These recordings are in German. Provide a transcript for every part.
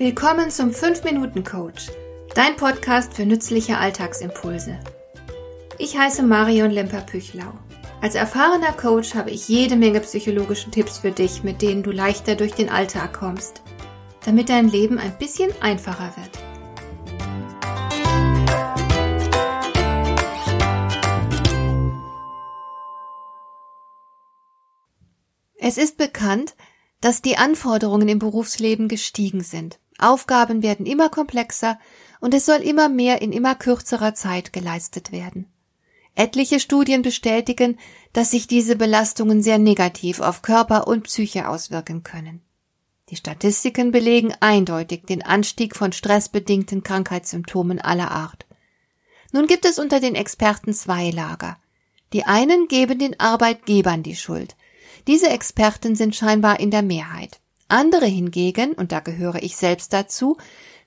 Willkommen zum 5-Minuten-Coach, dein Podcast für nützliche Alltagsimpulse. Ich heiße Marion Lemper-Püchlau. Als erfahrener Coach habe ich jede Menge psychologische Tipps für dich, mit denen du leichter durch den Alltag kommst, damit dein Leben ein bisschen einfacher wird. Es ist bekannt, dass die Anforderungen im Berufsleben gestiegen sind. Aufgaben werden immer komplexer und es soll immer mehr in immer kürzerer Zeit geleistet werden. Etliche Studien bestätigen, dass sich diese Belastungen sehr negativ auf Körper und Psyche auswirken können. Die Statistiken belegen eindeutig den Anstieg von stressbedingten Krankheitssymptomen aller Art. Nun gibt es unter den Experten zwei Lager. Die einen geben den Arbeitgebern die Schuld. Diese Experten sind scheinbar in der Mehrheit. Andere hingegen, und da gehöre ich selbst dazu,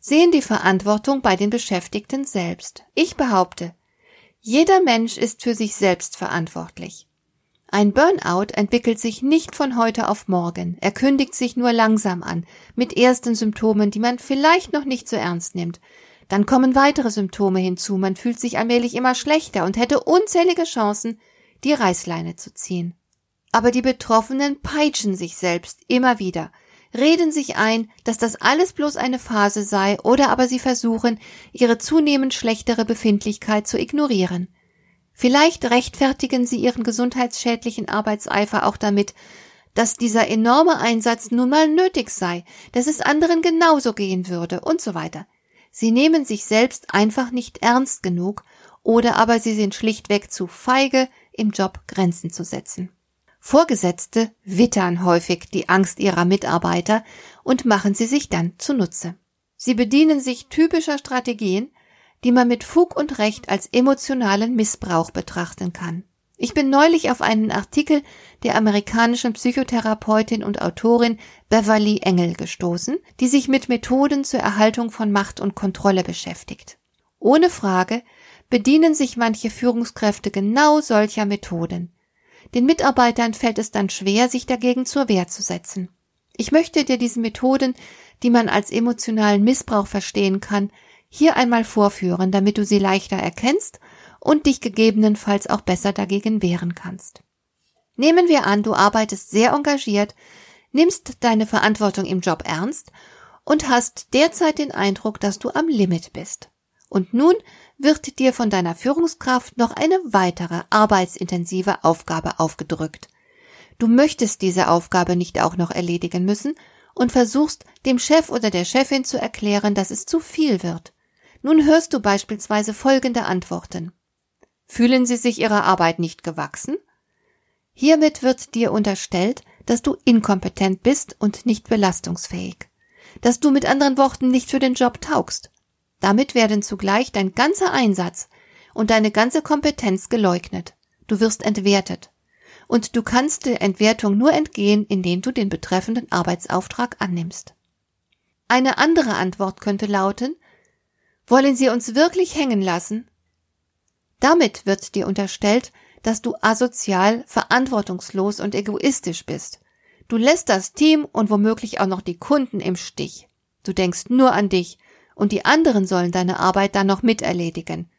sehen die Verantwortung bei den Beschäftigten selbst. Ich behaupte, jeder Mensch ist für sich selbst verantwortlich. Ein Burnout entwickelt sich nicht von heute auf morgen, er kündigt sich nur langsam an, mit ersten Symptomen, die man vielleicht noch nicht so ernst nimmt. Dann kommen weitere Symptome hinzu, man fühlt sich allmählich immer schlechter und hätte unzählige Chancen, die Reißleine zu ziehen. Aber die Betroffenen peitschen sich selbst immer wieder, reden sich ein, dass das alles bloß eine Phase sei, oder aber sie versuchen, ihre zunehmend schlechtere Befindlichkeit zu ignorieren. Vielleicht rechtfertigen sie ihren gesundheitsschädlichen Arbeitseifer auch damit, dass dieser enorme Einsatz nun mal nötig sei, dass es anderen genauso gehen würde und so weiter. Sie nehmen sich selbst einfach nicht ernst genug, oder aber sie sind schlichtweg zu feige, im Job Grenzen zu setzen. Vorgesetzte wittern häufig die Angst ihrer Mitarbeiter und machen sie sich dann zunutze. Sie bedienen sich typischer Strategien, die man mit Fug und Recht als emotionalen Missbrauch betrachten kann. Ich bin neulich auf einen Artikel der amerikanischen Psychotherapeutin und Autorin Beverly Engel gestoßen, die sich mit Methoden zur Erhaltung von Macht und Kontrolle beschäftigt. Ohne Frage bedienen sich manche Führungskräfte genau solcher Methoden. Den Mitarbeitern fällt es dann schwer, sich dagegen zur Wehr zu setzen. Ich möchte dir diese Methoden, die man als emotionalen Missbrauch verstehen kann, hier einmal vorführen, damit du sie leichter erkennst und dich gegebenenfalls auch besser dagegen wehren kannst. Nehmen wir an, du arbeitest sehr engagiert, nimmst deine Verantwortung im Job ernst und hast derzeit den Eindruck, dass du am Limit bist. Und nun wird dir von deiner Führungskraft noch eine weitere arbeitsintensive Aufgabe aufgedrückt. Du möchtest diese Aufgabe nicht auch noch erledigen müssen und versuchst dem Chef oder der Chefin zu erklären, dass es zu viel wird. Nun hörst du beispielsweise folgende Antworten. Fühlen Sie sich Ihrer Arbeit nicht gewachsen? Hiermit wird dir unterstellt, dass du inkompetent bist und nicht belastungsfähig, dass du mit anderen Worten nicht für den Job taugst damit werden zugleich dein ganzer Einsatz und deine ganze Kompetenz geleugnet. Du wirst entwertet. Und du kannst der Entwertung nur entgehen, indem du den betreffenden Arbeitsauftrag annimmst. Eine andere Antwort könnte lauten, wollen Sie uns wirklich hängen lassen? Damit wird dir unterstellt, dass du asozial, verantwortungslos und egoistisch bist. Du lässt das Team und womöglich auch noch die Kunden im Stich. Du denkst nur an dich und die anderen sollen deine Arbeit dann noch miterledigen.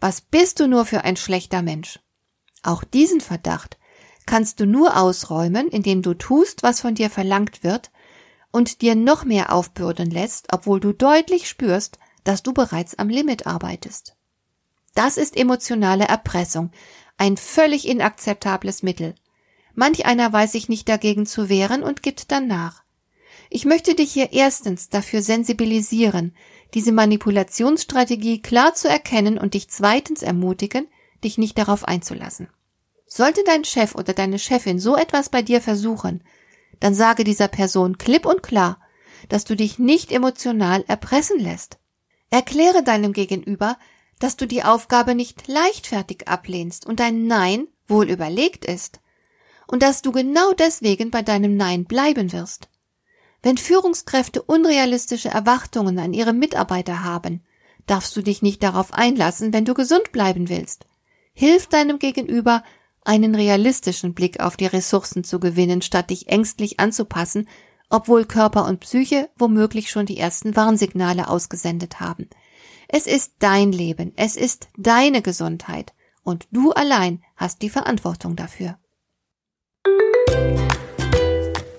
Was bist du nur für ein schlechter Mensch? Auch diesen Verdacht kannst du nur ausräumen, indem du tust, was von dir verlangt wird und dir noch mehr aufbürden lässt, obwohl du deutlich spürst, dass du bereits am Limit arbeitest. Das ist emotionale Erpressung, ein völlig inakzeptables Mittel. Manch einer weiß sich nicht dagegen zu wehren und gibt dann nach. Ich möchte dich hier erstens dafür sensibilisieren, diese Manipulationsstrategie klar zu erkennen und dich zweitens ermutigen, dich nicht darauf einzulassen. Sollte dein Chef oder deine Chefin so etwas bei dir versuchen, dann sage dieser Person klipp und klar, dass du dich nicht emotional erpressen lässt. Erkläre deinem Gegenüber, dass du die Aufgabe nicht leichtfertig ablehnst und dein Nein wohl überlegt ist und dass du genau deswegen bei deinem Nein bleiben wirst. Wenn Führungskräfte unrealistische Erwartungen an ihre Mitarbeiter haben, darfst du dich nicht darauf einlassen, wenn du gesund bleiben willst. Hilf deinem Gegenüber, einen realistischen Blick auf die Ressourcen zu gewinnen, statt dich ängstlich anzupassen, obwohl Körper und Psyche womöglich schon die ersten Warnsignale ausgesendet haben. Es ist dein Leben, es ist deine Gesundheit und du allein hast die Verantwortung dafür.